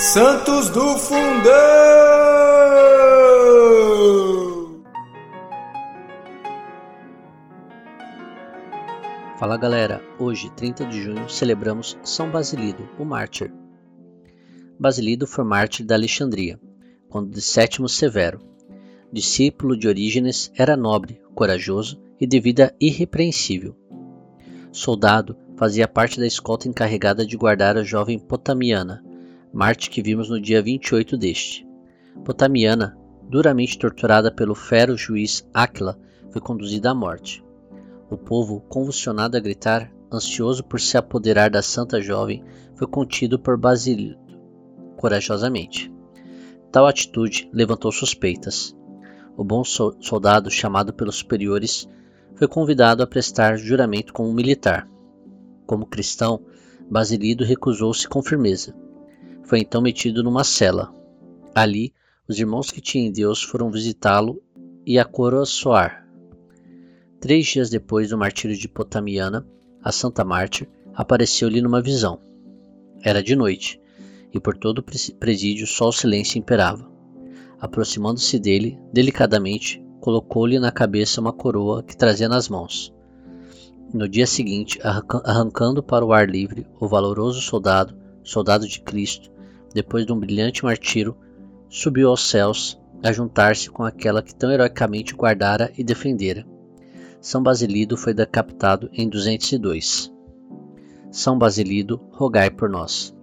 Santos do Fundão! Fala galera, hoje, 30 de junho, celebramos São Basilido, o mártir. Basilido foi mártir da Alexandria, quando de Sétimo Severo. Discípulo de Orígenes, era nobre, corajoso e de vida irrepreensível. Soldado, fazia parte da escolta encarregada de guardar a jovem Potamiana, Marte que vimos no dia 28 deste. Potamiana, duramente torturada pelo fero juiz Áquila, foi conduzida à morte. O povo, convulsionado a gritar, ansioso por se apoderar da santa jovem, foi contido por Basílio corajosamente. Tal atitude levantou suspeitas. O bom soldado, chamado pelos superiores, foi convidado a prestar juramento como militar. Como cristão, Basilido recusou-se com firmeza. Foi então metido numa cela. Ali, os irmãos que tinham em Deus foram visitá-lo e a coroçoar. Três dias depois do martírio de Potamiana, a Santa Mártir apareceu-lhe numa visão. Era de noite, e por todo o presídio só o silêncio imperava. Aproximando-se dele, delicadamente, colocou-lhe na cabeça uma coroa que trazia nas mãos. No dia seguinte, arrancando para o ar livre, o valoroso soldado, soldado de Cristo, depois de um brilhante martírio, subiu aos céus a juntar-se com aquela que tão heroicamente guardara e defendera. São Basilido foi decapitado em 202. São Basilido, rogai por nós.